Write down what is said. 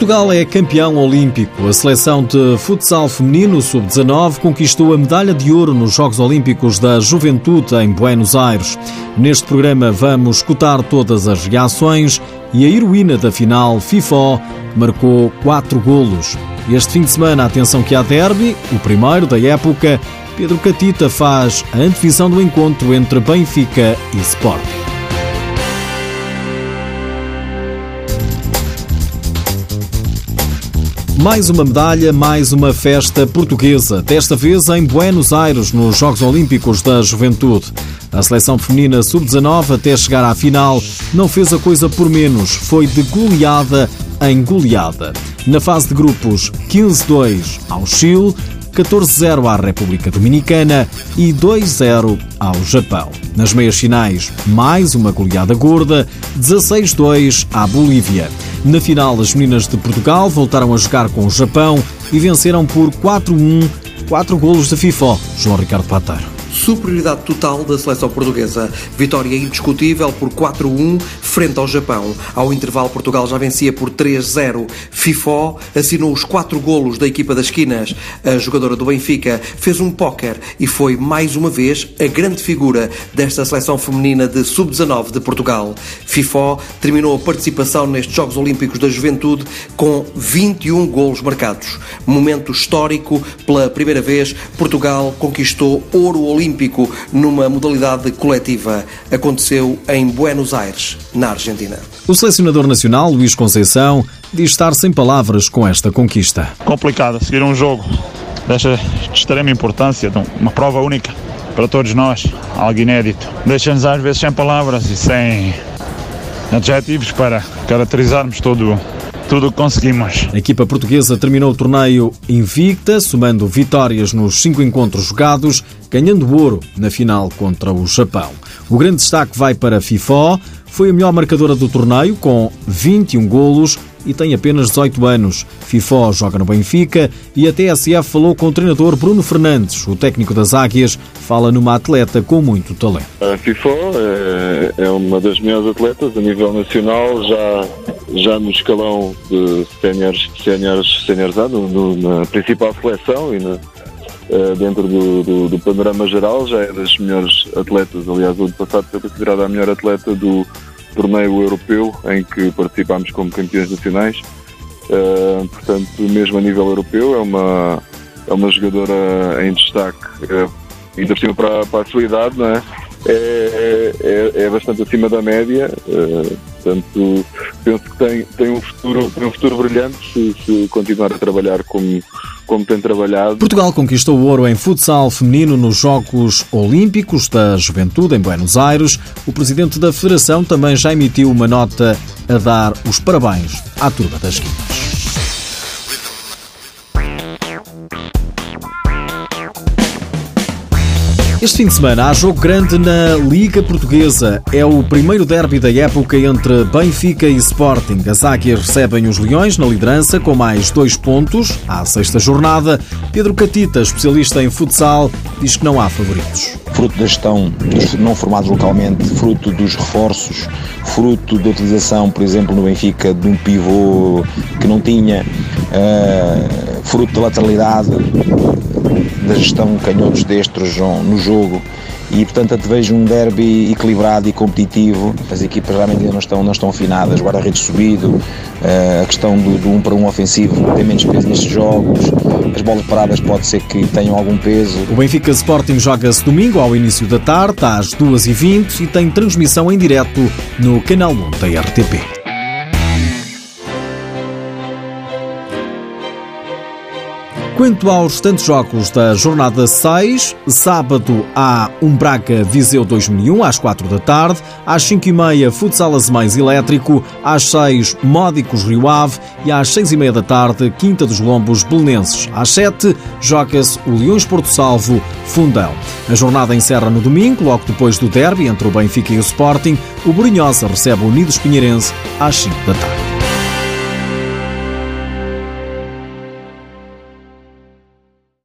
Portugal é campeão olímpico. A seleção de futsal feminino sub-19 conquistou a medalha de ouro nos Jogos Olímpicos da Juventude em Buenos Aires. Neste programa vamos escutar todas as reações e a heroína da final, FIFO, marcou quatro golos. Este fim de semana, atenção que há derby, o primeiro da época. Pedro Catita faz a antevisão do encontro entre Benfica e Sporting. Mais uma medalha, mais uma festa portuguesa, desta vez em Buenos Aires, nos Jogos Olímpicos da Juventude. A seleção feminina sub-19, até chegar à final, não fez a coisa por menos, foi de goleada em goleada. Na fase de grupos, 15-2 ao Chile, 14-0 à República Dominicana e 2-0 ao Japão. Nas meias finais, mais uma goleada gorda, 16-2 à Bolívia. Na final, as meninas de Portugal voltaram a jogar com o Japão e venceram por 4-1, 4 golos de FIFA. João Ricardo Pateiro. Superioridade total da seleção portuguesa. Vitória indiscutível por 4-1 frente ao Japão. Ao intervalo, Portugal já vencia por 3-0. FIFO assinou os quatro golos da equipa das esquinas. A jogadora do Benfica fez um póquer e foi mais uma vez a grande figura desta seleção feminina de sub-19 de Portugal. FIFO terminou a participação nestes Jogos Olímpicos da Juventude com 21 golos marcados. Momento histórico, pela primeira vez, Portugal conquistou ouro olímpico olímpico numa modalidade coletiva. Aconteceu em Buenos Aires, na Argentina. O selecionador nacional, Luís Conceição, diz estar sem palavras com esta conquista. Complicado seguir um jogo desta extrema importância, uma prova única para todos nós, algo inédito. Deixa-nos às vezes sem palavras e sem adjetivos para caracterizarmos todo tudo o que conseguimos. A equipa portuguesa terminou o torneio invicta, somando vitórias nos cinco encontros jogados, ganhando ouro na final contra o Japão. O grande destaque vai para a FIFA, foi a melhor marcadora do torneio, com 21 golos e tem apenas 18 anos. FIFO joga no Benfica e a TSF falou com o treinador Bruno Fernandes. O técnico das Águias fala numa atleta com muito talento. A FIFO é, é uma das melhores atletas a nível nacional, já, já no escalão de séniores, séniores, séniores no, no, na principal seleção e na, Uh, dentro do, do, do, panorama geral, já é das melhores atletas. Aliás, o ano passado foi considerada a melhor atleta do torneio europeu em que participámos como campeões nacionais. Uh, portanto, mesmo a nível europeu, é uma, é uma jogadora em destaque, uh, ainda por cima para, para a sua idade, não é? É, é, é bastante acima da média, uh, portanto, penso que tem, tem, um, futuro, tem um futuro brilhante se, se continuar a trabalhar como, como tem trabalhado. Portugal conquistou o ouro em futsal feminino nos Jogos Olímpicos da Juventude em Buenos Aires. O presidente da Federação também já emitiu uma nota a dar os parabéns à turma das Guimas. Este fim de semana há jogo grande na Liga Portuguesa. É o primeiro derby da época entre Benfica e Sporting. As águias recebem os Leões na liderança com mais dois pontos à sexta jornada. Pedro Catita, especialista em futsal, diz que não há favoritos. Fruto da gestão dos não formados localmente, fruto dos reforços, fruto da utilização, por exemplo, no Benfica, de um pivô que não tinha, uh, fruto da lateralidade da gestão canhotos destros no jogo e portanto vejo um derby equilibrado e competitivo. As equipas realmente não estão, não estão afinadas, guarda-redes subido, eh, a questão do, do um para um ofensivo tem menos peso nestes jogos, as bolas paradas pode ser que tenham algum peso. O Benfica Sporting joga-se domingo ao início da tarde, às 2h20 e tem transmissão em direto no canal 1 da RTP. Quanto aos restantes jogos da jornada 6, sábado há um Braga Viseu 2001 às 4 da tarde, às 5 e meia Futsal Azemais Elétrico, às 6 Módicos Rio Ave e às 6 e meia da tarde Quinta dos Lombos Belenenses. Às 7 joga-se o Leões Porto Salvo Fundão. A jornada encerra no domingo, logo depois do derby entre o Benfica e o Sporting. O Borinhosa recebe o Unidos Pinheirense às 5 da tarde.